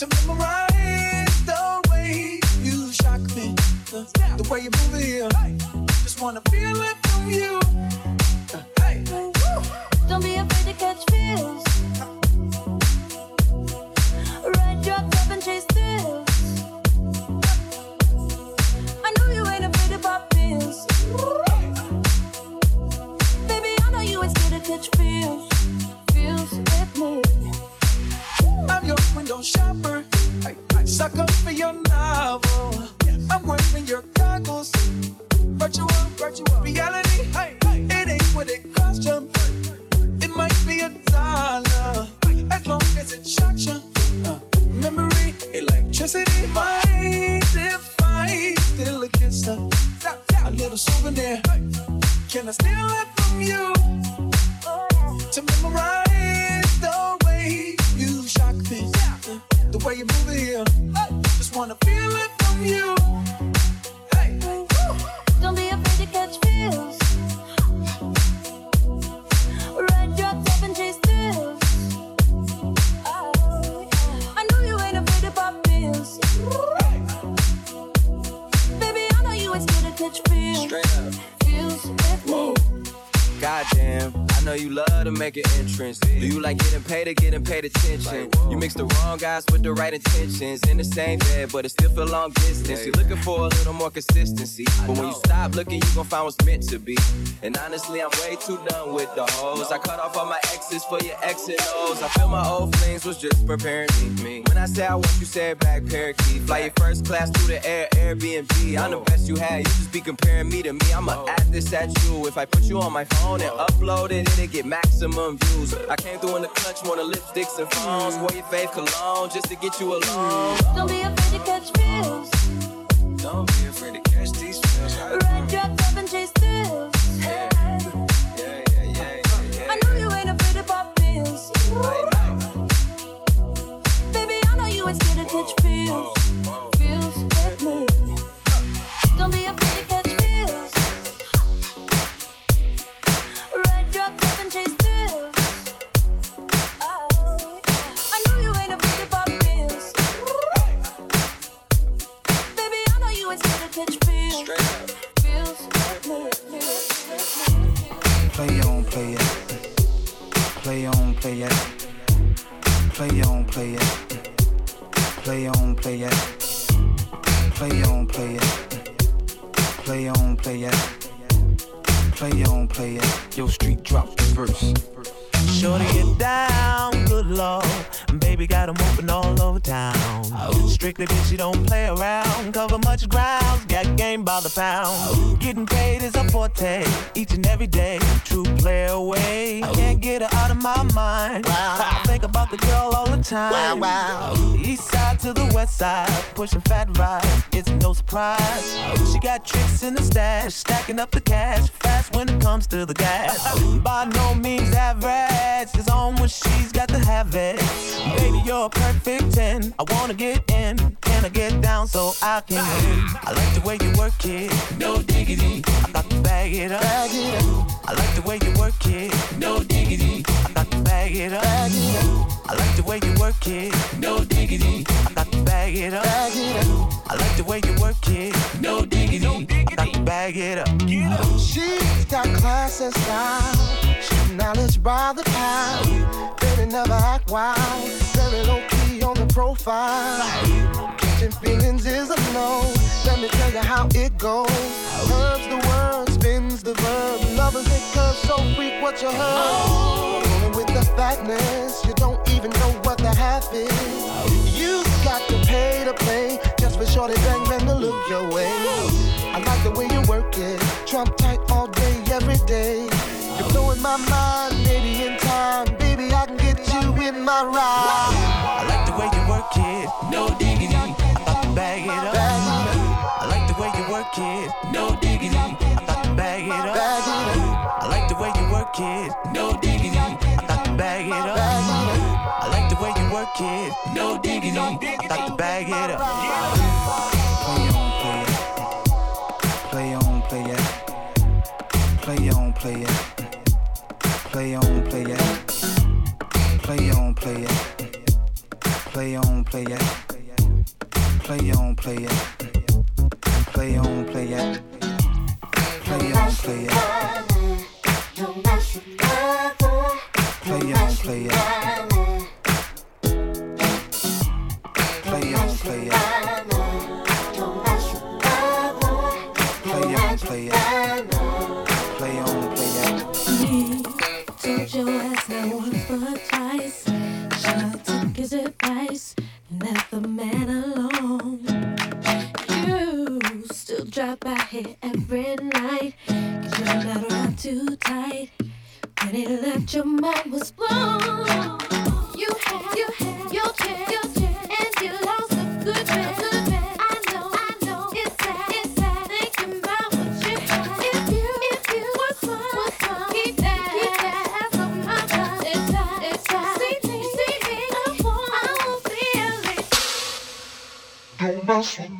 to memorize the way you shock me, uh, the way you move here. Just wanna feel it from you. Intentions in the same for a little more consistency, but when you stop looking, you gon' find what's meant to be. And honestly, I'm way too done with the hoes. I cut off all my exes for your X and O's. I feel my old flings was just preparing me. When I say I want you, say it back, parakeet. Fly your first class through the air, Airbnb. I'm the best you had. You just be comparing me to me. I'ma add this at you. If I put you on my phone and upload it, it'll get maximum views. I came through in the clutch, more than lipsticks and phones. Hmm. Wore your fave cologne just to get you alone. Don't be afraid to catch feels. Don't be afraid to catch these feels. Ride your top and chase thrills. Yeah, yeah, yeah, yeah, I know you ain't afraid to pop pills. Baby, I know you ain't scared to catch feels. Play on, play it. Play on, play it. Play on, play it. Play on, play it. Play on, play it. Play on, play it. Yo, street drop the verse. Shorty get down, good lord. Baby got 'em open all over town. Strictly bitch, you don't play around. Cover much ground, got game by the pound. Getting paid is a forte, each and every day. True play away. Can't get her out of my mind. I think about the girl all the time. Wow, wow. East side to the west side, pushing fat rides. It's no surprise. She got tricks in the stash, stacking up the cash fast when it comes to the gas. By no means average, it's on when she's got to have it. Baby, you're a perfect 10. I wanna get in. Can I get down so I can win? I like the way you work it, no diggity. I got to bag it up. I like the way you work it, no diggity. I got to bag it up. I like the way you work it, no diggity. I got to bag it up. I like the way you work it, no diggity. I got to bag it up. She's got class and style. She's knowledge by the pound. Baby never act wild. Very low key on the profile. Catching feelings is a no. Let me tell you how it goes. Curves the word, spins the verb. Lovers it curves so freak what you heard. Rolling with the fatness, you don't even know what the half is. You got to pay to play just for shorty bang bang to look your way. I like the way you work it, trump tight all day, every day. You're blowing my mind, maybe in time, baby I can get you in my ride. I like the way you work it, no diggity. I to bag it up. I like the way you work it, no diggity. I to bag it up. I like the way you work it, no diggity. I to bag it up. I like the way you work it, no diggity. I got to bag it up. play it. Play on, play it. Play on, play it. Play on, play it. Play on, play it. Left the man alone. You still drop by here every night. Cause you're not around too tight. When he left, your mind was blown. Don't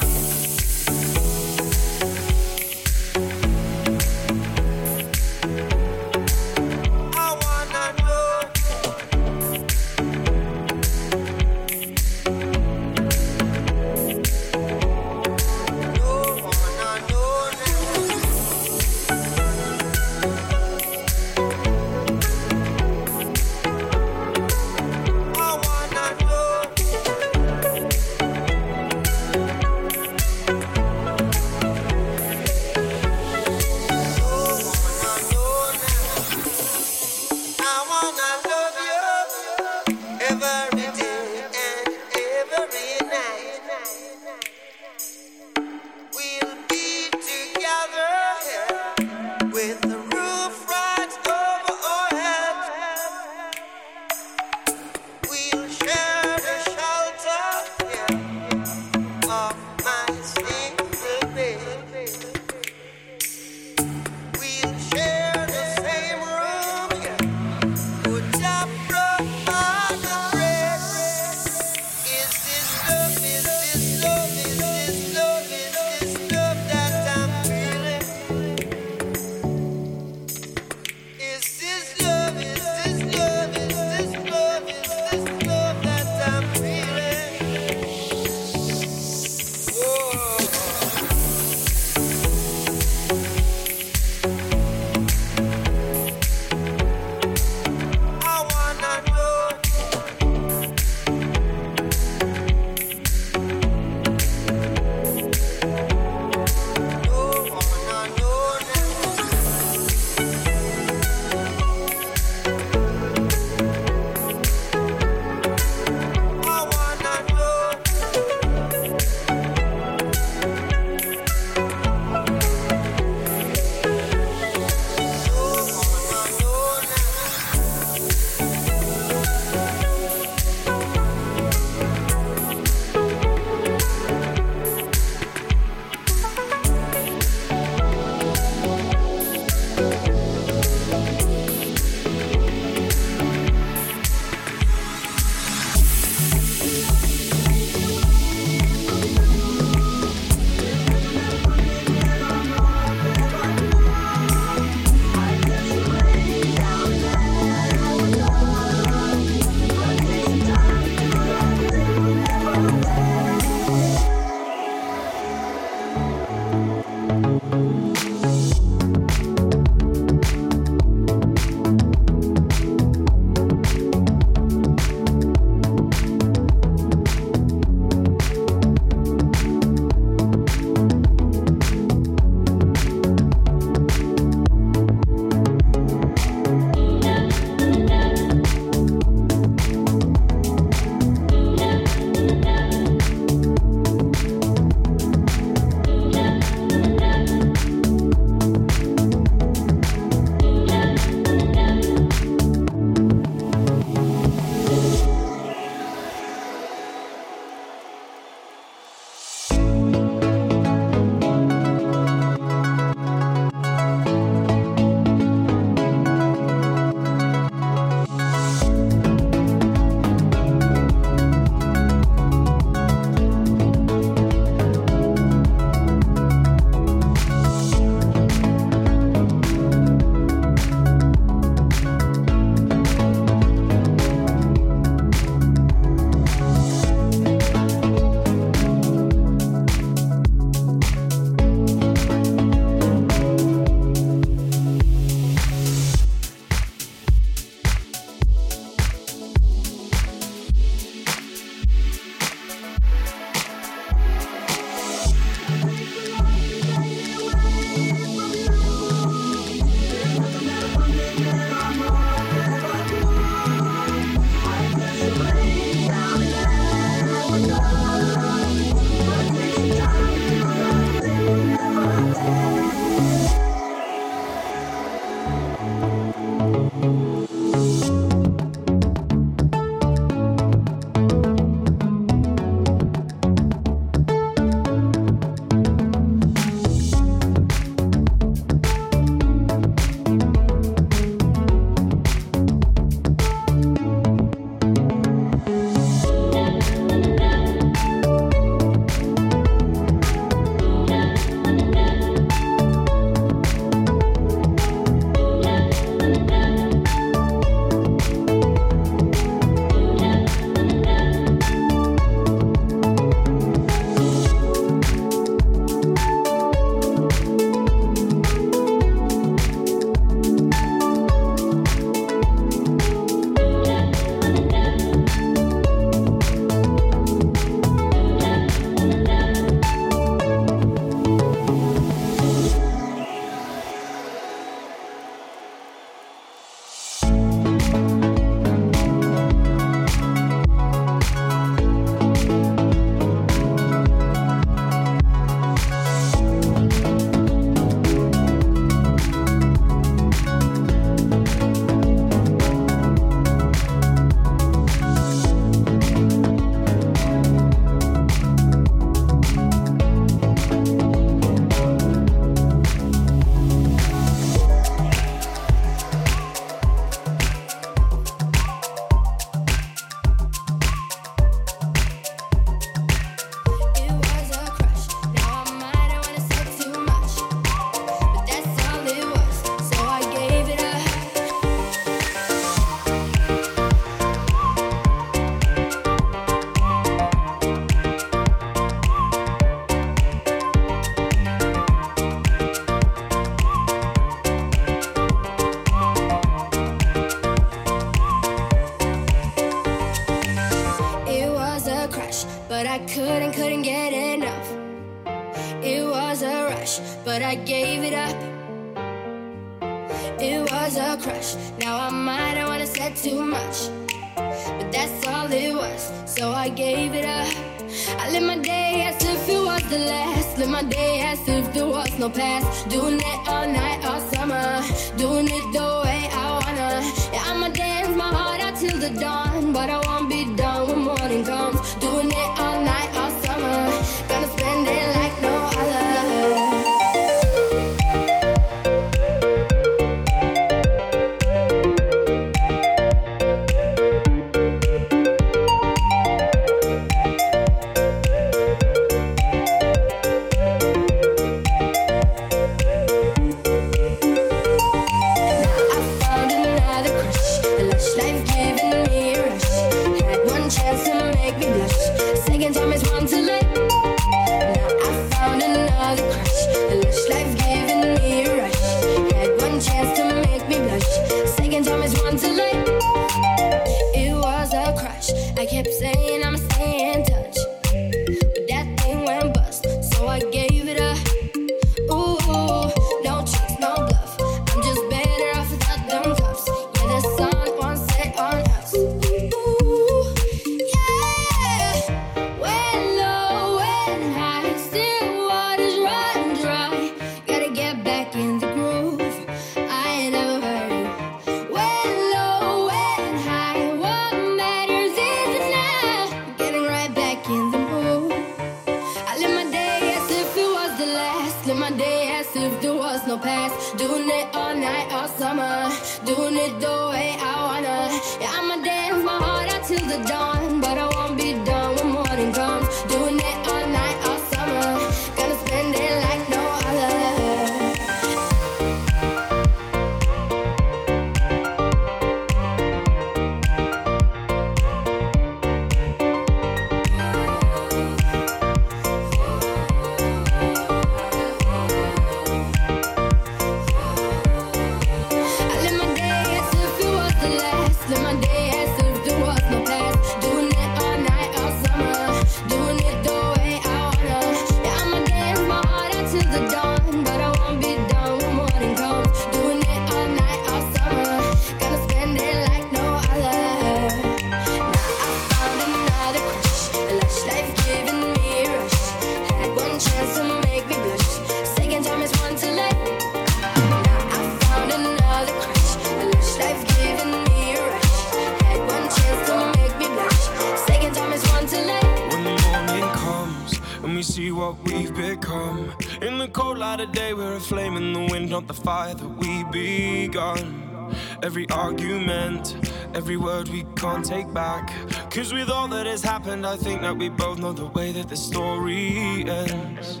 every argument, every word we can't take back. Cause with all that has happened, I think that we both know the way that the story ends.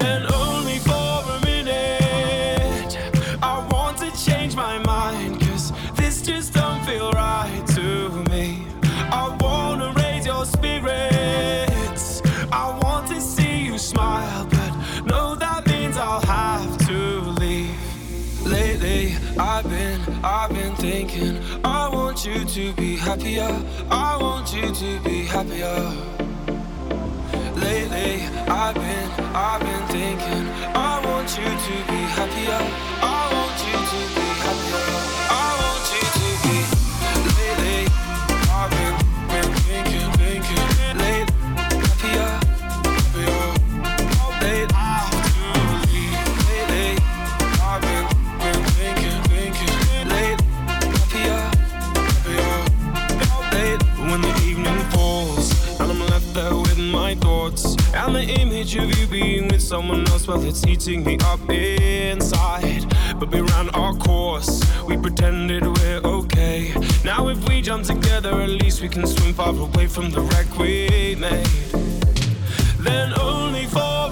And only for a minute, I want to change my mind. Cause this just don't feel right to be happier. I want you to be happier. Lately, I've been, I've been thinking, I want you to be happier. Someone else, well, it's eating me up inside. But we ran our course, we pretended we're okay. Now, if we jump together, at least we can swim far away from the wreck we made. Then, only for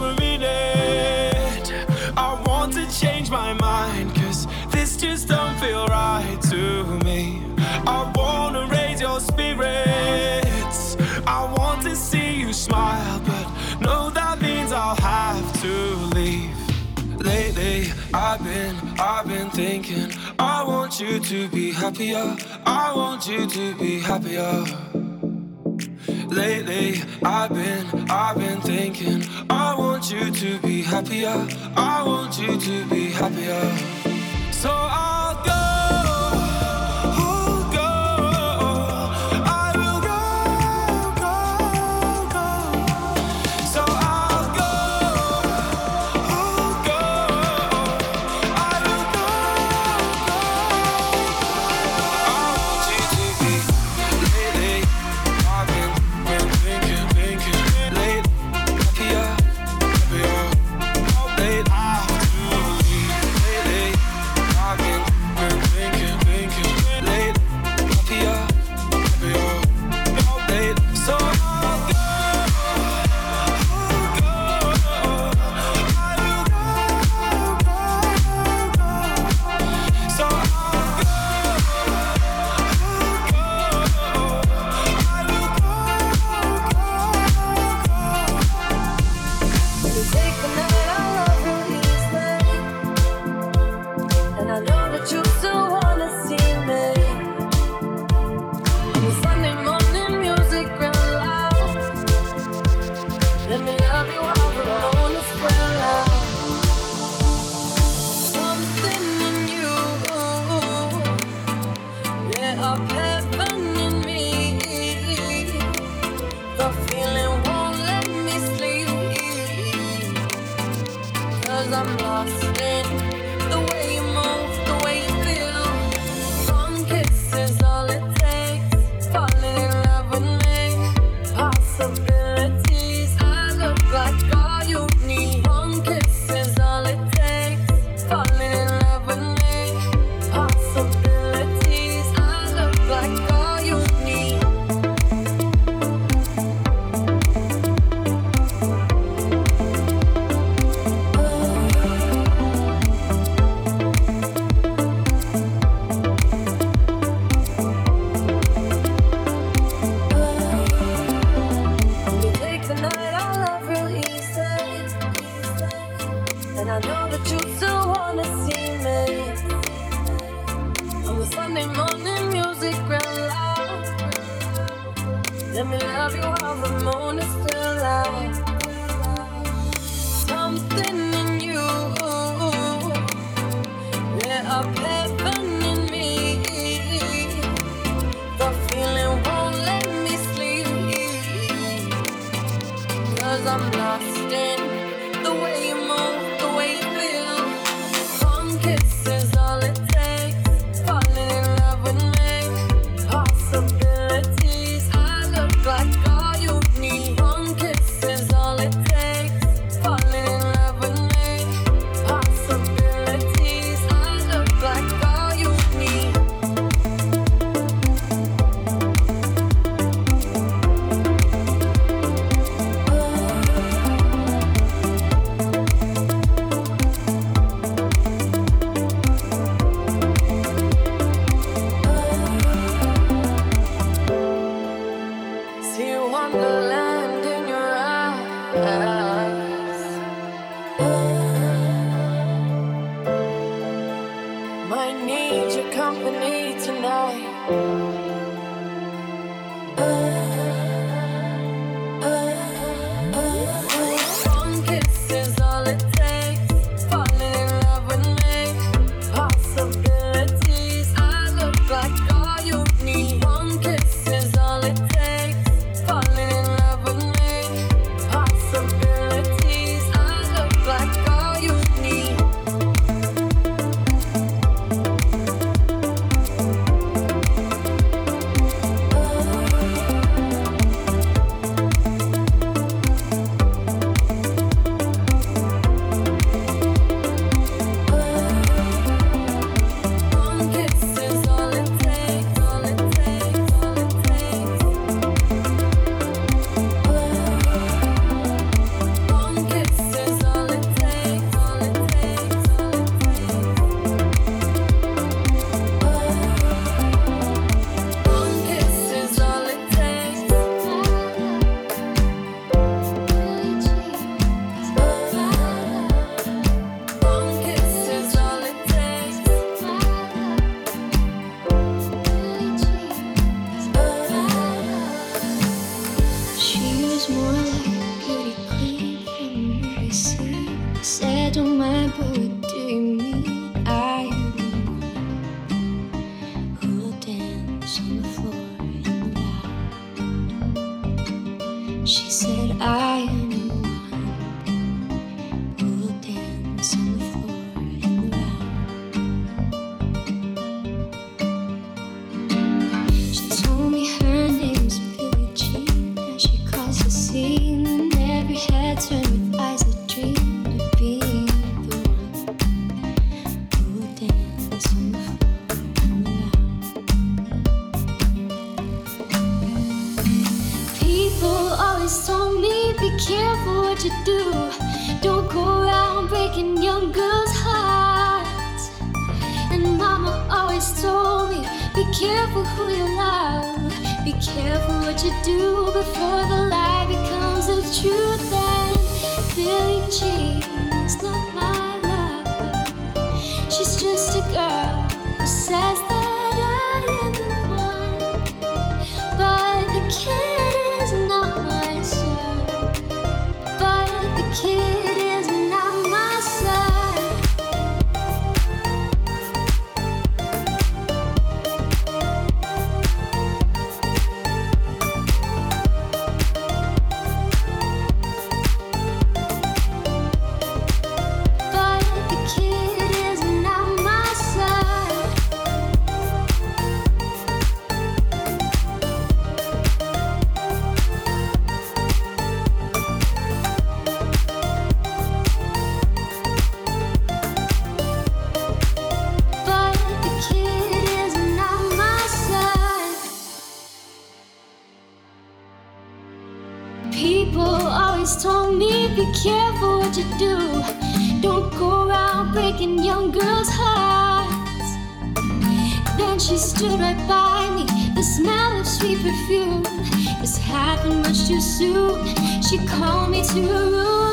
I've been, I've been thinking. I want you to be happier. I want you to be happier. Lately, I've been, I've been thinking. I want you to be happier. I want you to be happier. So I'll go. People always told me, be careful what you do. Don't go around breaking young girls' hearts. Then she stood right by me, the smell of sweet perfume. This happened much too soon. She called me to her room.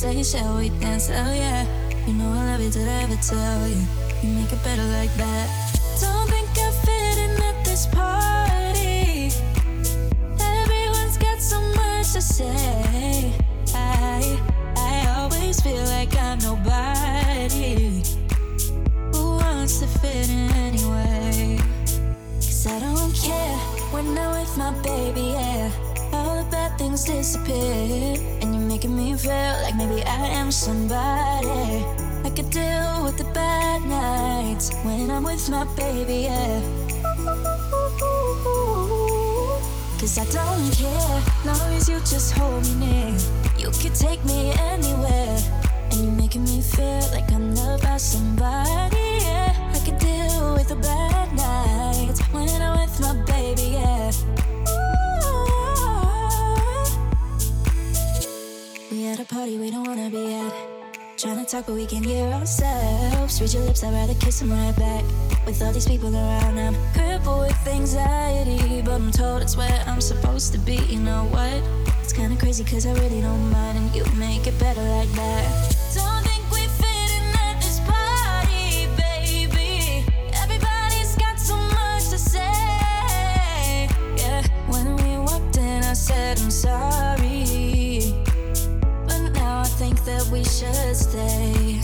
Say, shall we dance? Hell yeah. You know I love you, did I ever tell you? You make it better like that. Don't think I fit in at this party. Everyone's got so much to say. I, I always feel like I'm nobody who wants to fit in anyway. Cause I don't care when I'm with my baby, yeah. All disappear. And you're making me feel like maybe I am somebody. I could deal with the bad nights when I'm with my baby, yeah. Cause I don't care, long as you just hold me near. You could take me anywhere, and you're making me feel like I'm the can hear ourselves. Read your lips, I'd rather kiss them right back. With all these people around, I'm crippled with anxiety. But I'm told it's where I'm supposed to be. You know what? It's kinda crazy, cause I really don't mind. And you make it better like that. Don't think we fit in at this party, baby. Everybody's got so much to say. Yeah, when we walked in, I said, I'm sorry. That we should stay.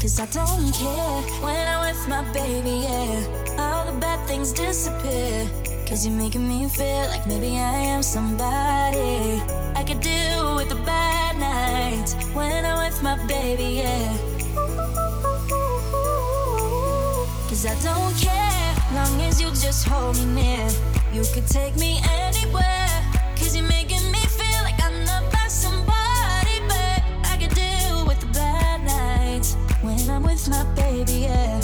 Cause I don't care when I'm with my baby, yeah. All the bad things disappear. Cause you're making me feel like maybe I am somebody. I could deal with the bad nights when I'm with my baby, yeah. Cause I don't care, long as you just hold me near. You could take me anywhere. Cause you're making my baby, yeah.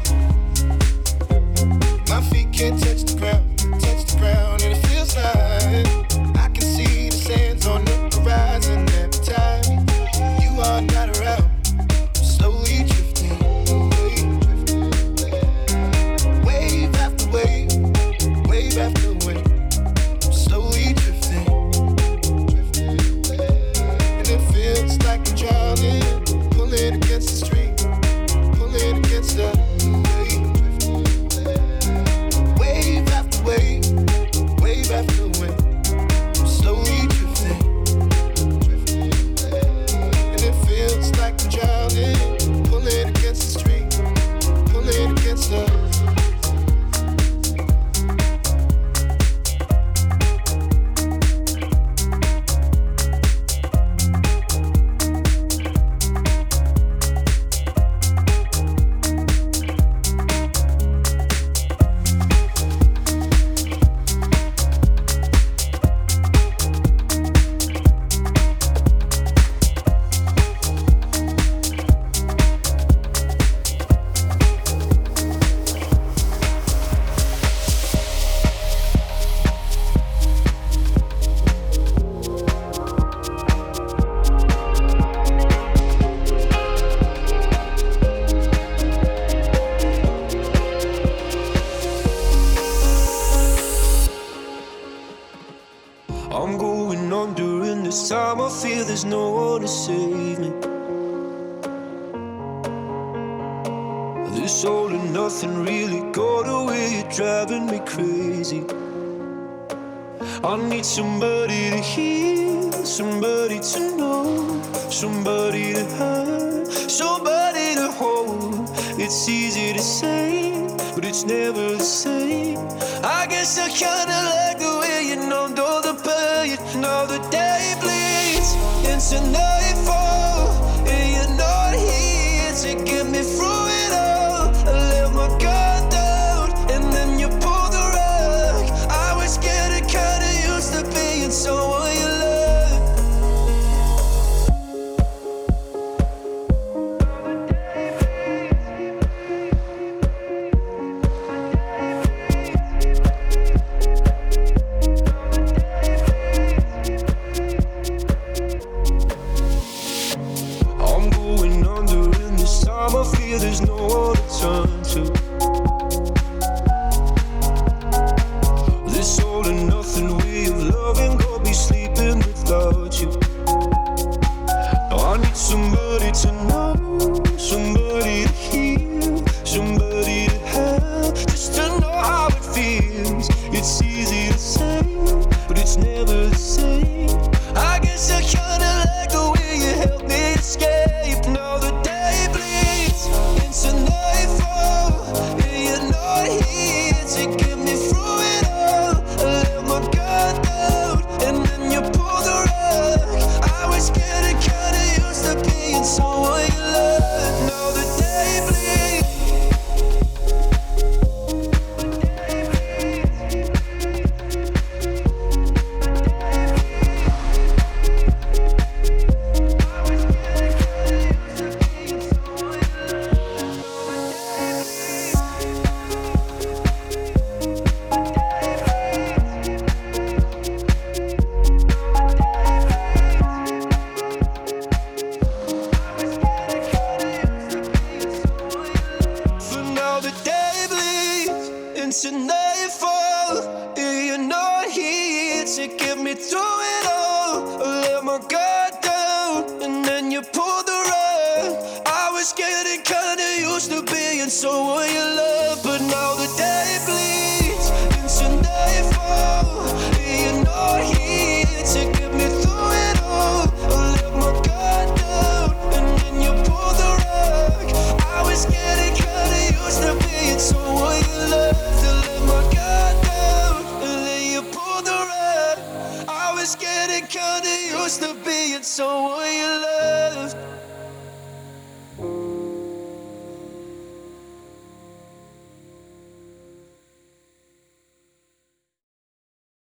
can't touch the ground.